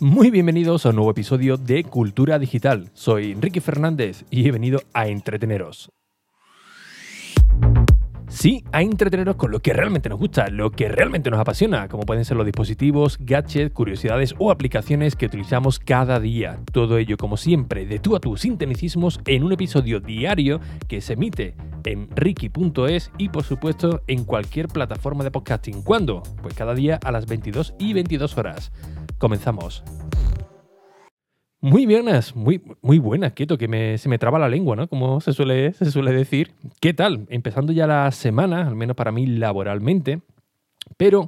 Muy bienvenidos a un nuevo episodio de Cultura Digital. Soy Enrique Fernández y he venido a entreteneros. Sí, a entreteneros con lo que realmente nos gusta, lo que realmente nos apasiona, como pueden ser los dispositivos, gadgets, curiosidades o aplicaciones que utilizamos cada día. Todo ello, como siempre, de tú a tú, sin tecnicismos, en un episodio diario que se emite en ricky.es y, por supuesto, en cualquier plataforma de podcasting. ¿Cuándo? Pues cada día a las 22 y 22 horas. Comenzamos. Muy buenas, muy, muy buenas, quieto, que se me traba la lengua, ¿no? Como se suele, se suele decir. ¿Qué tal? Empezando ya la semana, al menos para mí laboralmente, pero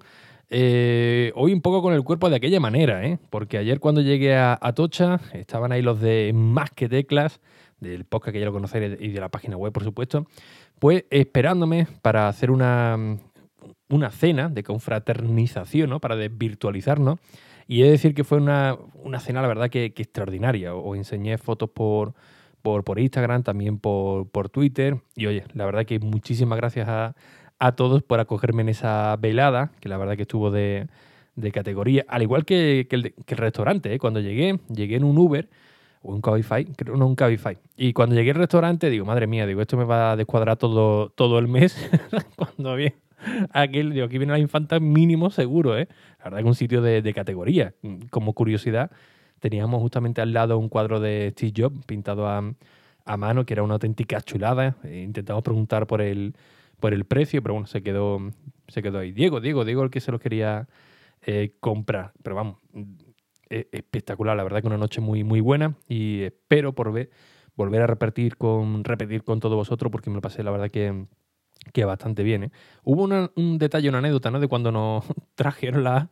eh, hoy un poco con el cuerpo de aquella manera, ¿eh? Porque ayer cuando llegué a, Tocha estaban ahí los de Más que Teclas, del podcast que ya lo conocéis y de la página web, por supuesto, pues esperándome para hacer una, una cena de confraternización, ¿no? Para desvirtualizarnos y he de decir que fue una, cena, la verdad, que, extraordinaria. Os enseñé fotos por, por, Instagram, también por, por, Twitter. Y oye, la verdad que muchísimas gracias a, todos por acogerme en esa velada, que la verdad que estuvo de, categoría. Al igual que, el, restaurante, ¿eh? cuando llegué, llegué en un Uber o un Cabify, creo no un Cabify. Y cuando llegué al restaurante, digo, madre mía, digo, esto me va a descuadrar todo, todo el mes. cuando vi aquí, digo, aquí viene la infanta mínimo seguro, ¿eh? La verdad que un sitio de, categoría. Como curiosidad, teníamos justamente al lado un cuadro de Steve Jobs pintado a, mano, que era una auténtica chulada. E intentamos preguntar por el, por el precio, pero bueno, se quedó, se quedó ahí. Diego, Diego, Diego el que se lo quería eh, comprar. Pero vamos, e, espectacular, la verdad que una noche muy, muy buena y espero por ver, volver a repetir con, repetir con todos vosotros porque me lo pasé, la verdad que que bastante bien. ¿eh? Hubo un detalle, una anécdota, ¿no? De cuando nos trajeron la,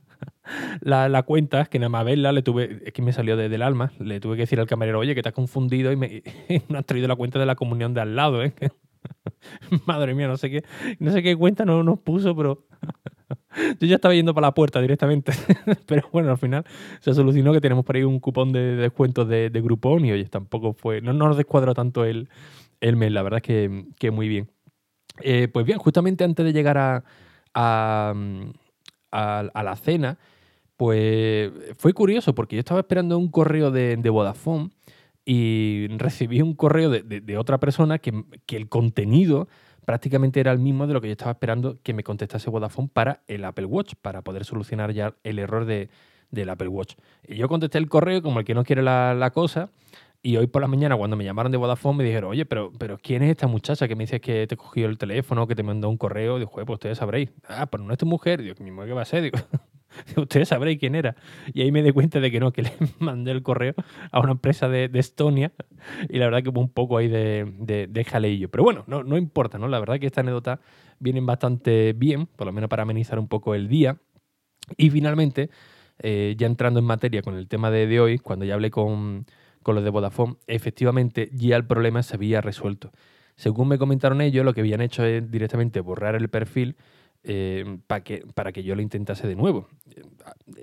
la, cuenta, que nada más verla, le tuve, es que me salió desde el alma, le tuve que decir al camarero, oye, que te has confundido y me, has traído la cuenta de la comunión de al lado, ¿eh? Madre mía, no sé qué, no sé qué cuenta no nos puso, pero yo ya estaba yendo para la puerta directamente. pero bueno, al final se solucionó que tenemos por ahí un cupón de, descuentos de, de Groupon y oye, tampoco fue, no, nos descuadró tanto el, el mail, la verdad es que, que muy bien. Eh, pues bien, justamente antes de llegar a, a, la cena, pues fue curioso porque yo estaba esperando un correo de, Vodafone y recibí un correo de, otra persona que, el contenido prácticamente era el mismo de lo que yo estaba esperando que me contestase Vodafone para el Apple Watch, para poder solucionar ya el error del Apple Watch. Y yo contesté el correo como el que no quiere la cosa y hoy por la mañana, cuando me llamaron de Vodafone, me dijeron, oye, pero, pero ¿quién es esta muchacha que me dice que te cogió el teléfono, que te mandó un correo? Digo, pues ustedes sabréis. Ah, pero no es tu mujer. Digo, ¿mi mujer qué va a ser? Digo, ustedes sabréis quién era. Y ahí me di cuenta de que no, que le mandé el correo a una empresa de, Estonia. Y la verdad que fue un poco ahí de, de, jaleillo. Pero bueno, no, no importa, ¿no? La verdad que esta anécdota viene bastante bien, por lo menos para amenizar un poco el día. Y finalmente, eh, ya entrando en materia con el tema de, de hoy, cuando ya hablé con con los de Vodafone, efectivamente ya el problema se había resuelto. Según me comentaron ellos, lo que habían hecho es directamente borrar el perfil eh, para, que, para que yo lo intentase de nuevo.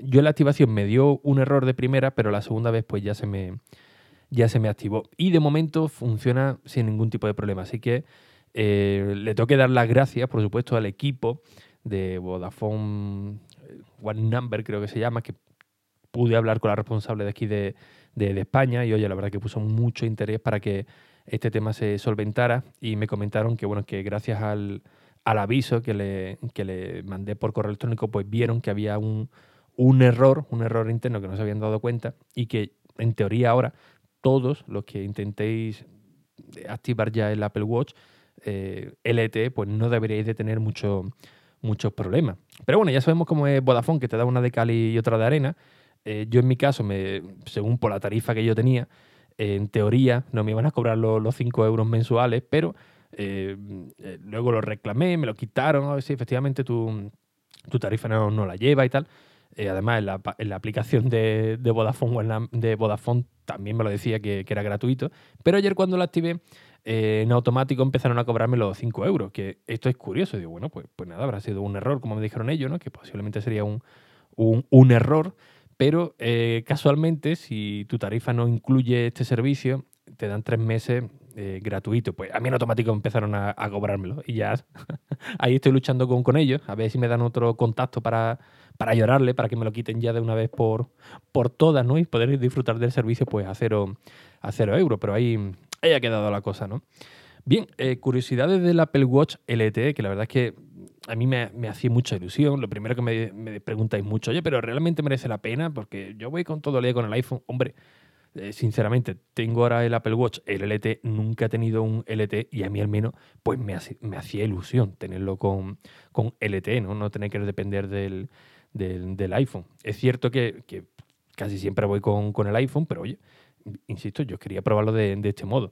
Yo la activación me dio un error de primera, pero la segunda vez pues ya se me, ya se me activó. Y de momento funciona sin ningún tipo de problema. Así que eh, le tengo que dar las gracias, por supuesto, al equipo de Vodafone eh, One Number, creo que se llama, que pude hablar con la responsable de aquí de, de, España y oye, la verdad que puso mucho interés para que este tema se solventara y me comentaron que, bueno, que gracias al, aviso que le, le mandé por correo electrónico, pues vieron que había un, un error, un error interno que no se habían dado cuenta y que en teoría ahora todos los que intentéis activar ya el Apple Watch eh, LTE, pues no deberíais de tener mucho, muchos problemas. Pero bueno, ya sabemos cómo es Vodafone, que te da una de cal y otra de arena. Eh, yo en mi caso, según por la tarifa que yo tenía, en teoría no me iban a cobrar los, 5 euros mensuales, pero eh, eh, luego lo reclamé, me lo quitaron, a ver si efectivamente tu, tarifa no, la lleva y tal. además, en la, la, aplicación de, Vodafone de Vodafone también me lo decía que, era gratuito, pero ayer cuando lo activé, en automático empezaron a cobrarme los 5 euros, que esto es curioso. Digo, bueno, pues, pues nada, habrá sido un error, como me dijeron ellos, que posiblemente sería un error pero eh, casualmente, si tu tarifa no incluye este servicio, te dan tres meses eh, gratuito. Pues a mí en automático empezaron a, cobrármelo y ya ahí estoy luchando con, con ellos, a ver si me dan otro contacto para, para llorarle, para que me lo quiten ya de una vez por, por todas, ¿no? Y poder disfrutar del servicio pues a cero, a cero euros, pero ahí, ahí ha quedado la cosa, ¿no? Bien, eh, curiosidades del Apple Watch LTE, que la verdad es que a mí me, hacía mucha ilusión. Lo primero que me, preguntáis mucho, oye, pero ¿realmente merece la pena? Porque yo voy con todo el con el iPhone. Hombre, eh, sinceramente, tengo ahora el Apple Watch, el LT, nunca he tenido un LT y a mí al menos, pues me, hacía ilusión tenerlo con, con LT, ¿no? No tener que depender del, del, iPhone. Es cierto que, casi siempre voy con, el iPhone, pero oye, insisto, yo quería probarlo de, este modo.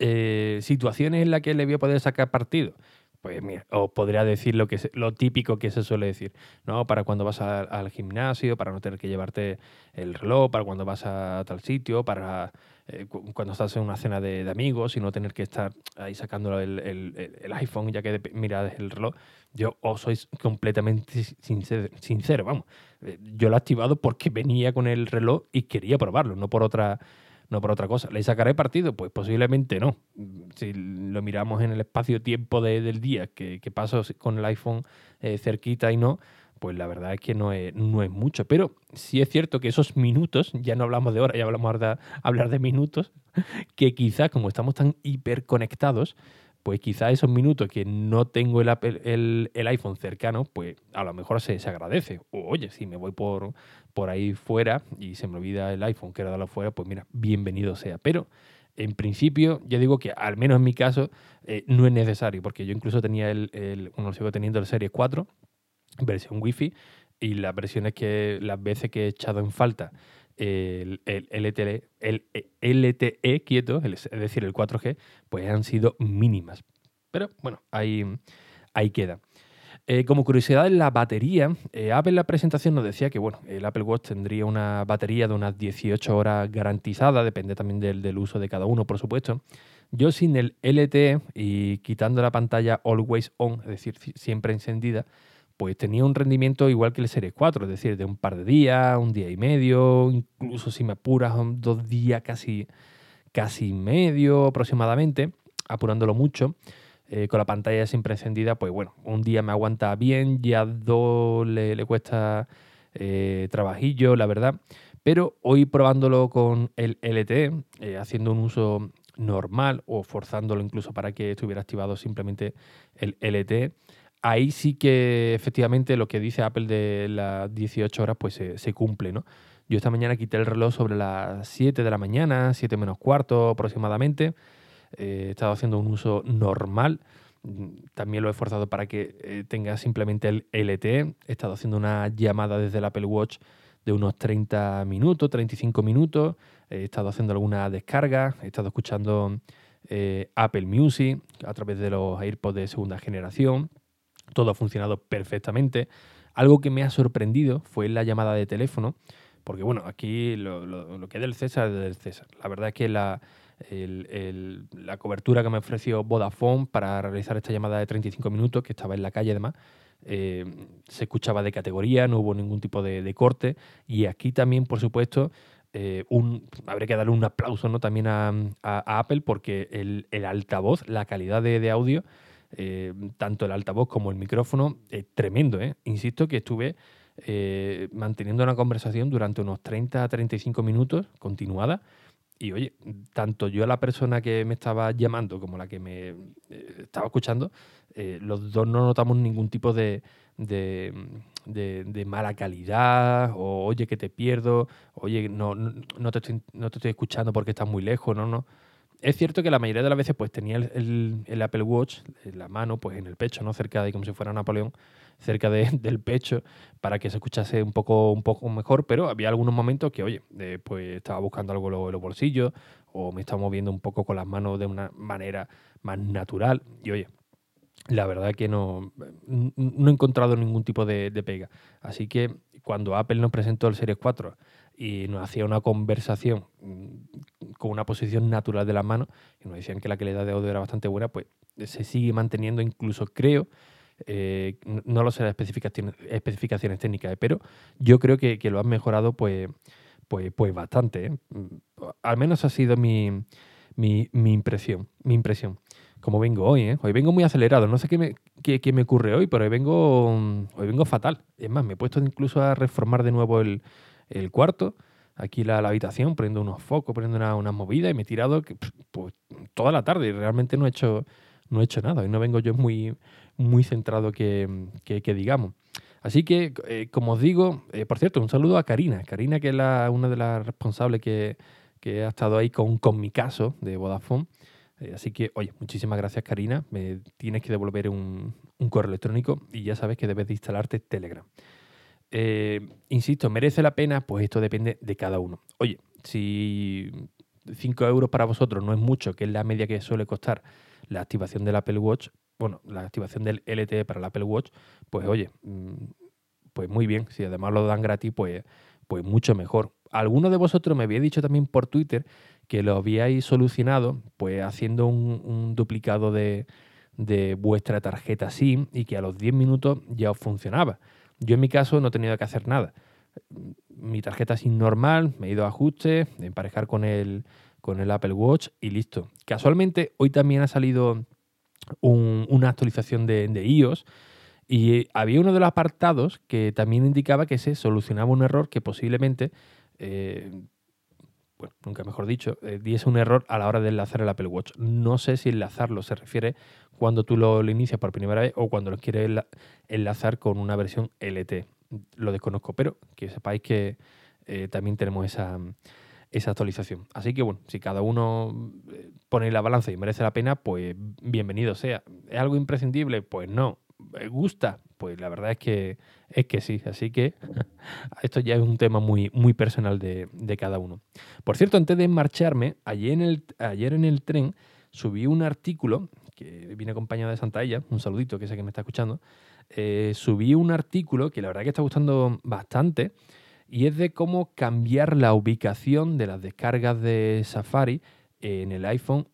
Eh, situaciones en las que le voy a poder sacar partido. Pues mira, os podría decir lo, que lo típico que se suele decir, ¿no? Para cuando vas al gimnasio, para no tener que llevarte el reloj, para cuando vas a tal sitio, para eh, cuando estás en una cena de, amigos y no tener que estar ahí sacando el, iPhone ya que miras el reloj. Yo os soy completamente sincero, sincero, vamos. Eh, yo lo he activado porque venía con el reloj y quería probarlo, no por otra no por otra cosa. ¿Le sacaré partido? Pues posiblemente no. Si lo miramos en el espacio-tiempo del día, que, paso con el iPhone eh, cerquita y no, pues la verdad es que no es, no es mucho. Pero sí es cierto que esos minutos, ya no hablamos de horas, ya hablamos de hablar de minutos, que quizás como estamos tan hiperconectados, pues quizá esos minutos que no tengo el, el, iPhone cercano, pues a lo mejor se, se, agradece. O oye, si me voy por, por ahí fuera y se me olvida el iPhone, quiero darlo fuera, pues mira, bienvenido sea. Pero en principio, ya digo que al menos en mi caso, eh, no es necesario, porque yo incluso tenía el, el bueno, sigo teniendo el Series 4, versión Wi-Fi, y las versiones que, las veces que he echado en falta el, LTE, el LTE quieto, es decir, el 4G, pues han sido mínimas. Pero bueno, ahí, ahí queda. Eh, como curiosidad, en la batería, eh, Apple en la presentación nos decía que bueno, el Apple Watch tendría una batería de unas 18 horas garantizada, depende también del, del uso de cada uno, por supuesto. Yo sin el LTE y quitando la pantalla always on, es decir, siempre encendida, pues tenía un rendimiento igual que el Series 4, es decir, de un par de días, un día y medio, incluso si me apuras, dos días casi, casi medio aproximadamente, apurándolo mucho. Eh, con la pantalla siempre encendida, pues bueno, un día me aguanta bien, ya dos le, cuesta eh, trabajillo, la verdad. Pero hoy probándolo con el LTE, eh, haciendo un uso normal o forzándolo incluso para que estuviera activado simplemente el LTE, ahí sí que efectivamente lo que dice Apple de las 18 horas pues se, cumple, ¿no? Yo esta mañana quité el reloj sobre las 7 de la mañana, 7 menos cuarto aproximadamente. Eh, he estado haciendo un uso normal. También lo he forzado para que eh, tenga simplemente el LTE. He estado haciendo una llamada desde el Apple Watch de unos 30 minutos, 35 minutos. He estado haciendo alguna descarga. He estado escuchando eh, Apple Music a través de los AirPods de segunda generación todo ha funcionado perfectamente. Algo que me ha sorprendido fue la llamada de teléfono, porque bueno, aquí lo, que es del César es del César. La verdad es que la, la cobertura que me ofreció Vodafone para realizar esta llamada de 35 minutos, que estaba en la calle además, eh, se escuchaba de categoría, no hubo ningún tipo de, corte. Y aquí también, por supuesto, eh, un, habría que darle un aplauso ¿no? también a, Apple porque el, altavoz, la calidad de audio eh, tanto el altavoz como el micrófono, es tremendo. ¿eh? Insisto que estuve eh, manteniendo una conversación durante unos 30 a 35 minutos continuada. Y oye, tanto yo a la persona que me estaba llamando como la que me estaba escuchando, los dos no notamos ningún tipo de, de, de, mala calidad, o oye que te pierdo, oye no, no, te estoy, no te estoy escuchando porque estás muy lejos, no, no es cierto que la mayoría de las veces pues tenía el, Apple Watch en la mano, pues en el pecho, ¿no? Cerca de como si fuera Napoleón, cerca del pecho, para que se escuchase un poco, un poco mejor, pero había algunos momentos que, oye, eh, pues estaba buscando algo en los bolsillos o me estaba moviendo un poco con las manos de una manera más natural y, oye, la verdad que no, no he encontrado ningún tipo de, de pega. Así que cuando Apple nos presentó el Series 4 y nos hacía una conversación mm, con una posición natural de las manos y nos decían que la calidad de audio era bastante buena, pues se sigue manteniendo, incluso creo, eh, no lo sé las especificaciones, técnicas, pero yo creo que, lo han mejorado pues, pues, pues bastante. ¿eh? Al menos ha sido mi, mi, mi, impresión, mi impresión. Como vengo hoy, ¿eh? hoy vengo muy acelerado, no sé qué me, qué, me ocurre hoy, pero hoy vengo, hoy vengo fatal. Es más, me he puesto incluso a reformar de nuevo el, cuarto, aquí la, habitación, poniendo unos focos, poniendo unas una movidas y me he tirado pues, toda la tarde y realmente no he hecho, no he hecho nada. Hoy no vengo yo muy, muy centrado que, digamos. Así que, eh, como os digo, eh, por cierto, un saludo a Karina. Karina, que es una de las responsables que, que ha estado ahí con, con mi caso de Vodafone. Eh, así que, oye, muchísimas gracias Karina. Me tienes que devolver un, correo electrónico y ya sabes que debes de instalarte Telegram. Eh, insisto, ¿merece la pena? Pues esto depende de cada uno. Oye, si 5 euros para vosotros no es mucho, que es la media que suele costar la activación del Apple Watch, bueno, la activación del LTE para el Apple Watch, pues oye, mm, pues muy bien. Si además lo dan gratis, pues, pues mucho mejor. Alguno de vosotros me había dicho también por Twitter que lo habíais solucionado pues haciendo un, duplicado de, vuestra tarjeta SIM y que a los 10 minutos ya os funcionaba. Yo en mi caso no he tenido que hacer nada. Mi tarjeta SIM normal, me he ido a ajustes, emparejar con el, con el Apple Watch y listo. Casualmente hoy también ha salido una actualización de, iOS y había uno de los apartados que también indicaba que se solucionaba un error que posiblemente eh, bueno, nunca mejor dicho, eh, diese un error a la hora de enlazar el Apple Watch. No sé si enlazarlo se refiere cuando tú lo, inicias por primera vez o cuando lo quieres enlazar con una versión LT. Lo desconozco, pero que sepáis que eh, también tenemos esa, esa actualización. Así que bueno, si cada uno eh, pone la balanza y merece la pena, pues bienvenido sea. ¿Es algo imprescindible? Pues no. ¿Me gusta? Pues la verdad es que, es que sí. Así que esto ya es un tema muy, muy personal de, cada uno. Por cierto, antes de marcharme, ayer en el, ayer en el tren subí un artículo que viene acompañado de Santa Ella, un saludito que sé que me está escuchando. Eh, subí un artículo que la verdad que está gustando bastante y es de cómo cambiar la ubicación de las descargas de Safari en el iPhone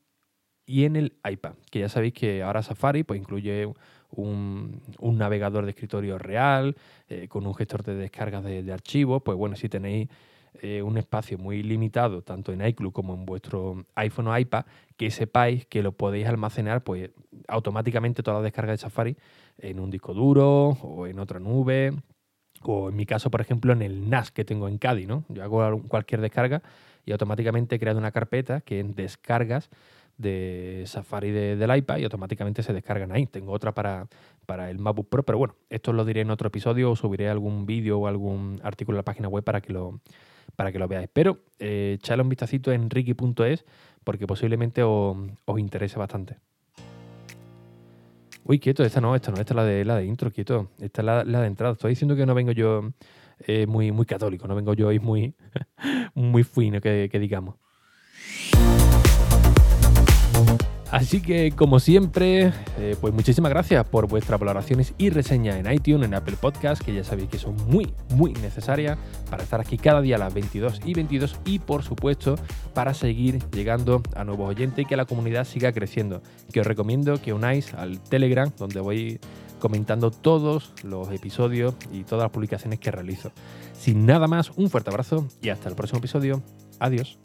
y en el iPad. Que ya sabéis que ahora Safari pues, incluye un, navegador de escritorio real, eh, con un gestor de descargas de, archivos, pues bueno, si tenéis eh, un espacio muy limitado, tanto en iCloud como en vuestro iPhone o iPad, que sepáis que lo podéis almacenar pues automáticamente toda la descarga de Safari en un disco duro o en otra nube, o en mi caso, por ejemplo, en el NAS que tengo en Cádiz, ¿no? Yo hago cualquier descarga y automáticamente he creado una carpeta que en descargas de Safari del iPad y automáticamente se descargan ahí. Tengo otra para, para el MacBook Pro, pero bueno, esto lo diré en otro episodio o subiré algún vídeo o algún artículo en la página web para que lo, para que lo veáis. Pero eh, echadle un vistacito en ricky.es porque posiblemente os, interese bastante. Uy, quieto, esta no, esta no, esta es la de, la de intro, quieto. Esta es la, de entrada. Estoy diciendo que no vengo yo eh, muy, muy católico, no vengo yo hoy muy, muy fino, que digamos. Así que, como siempre, eh, pues muchísimas gracias por vuestras valoraciones y reseñas en iTunes, en Apple Podcast, que ya sabéis que son muy, muy necesarias para estar aquí cada día a las 22 y 22 y, por supuesto, para seguir llegando a nuevos oyentes y que la comunidad siga creciendo. Que os recomiendo que unáis al Telegram, donde voy comentando todos los episodios y todas las publicaciones que realizo. Sin nada más, un fuerte abrazo y hasta el próximo episodio. Adiós.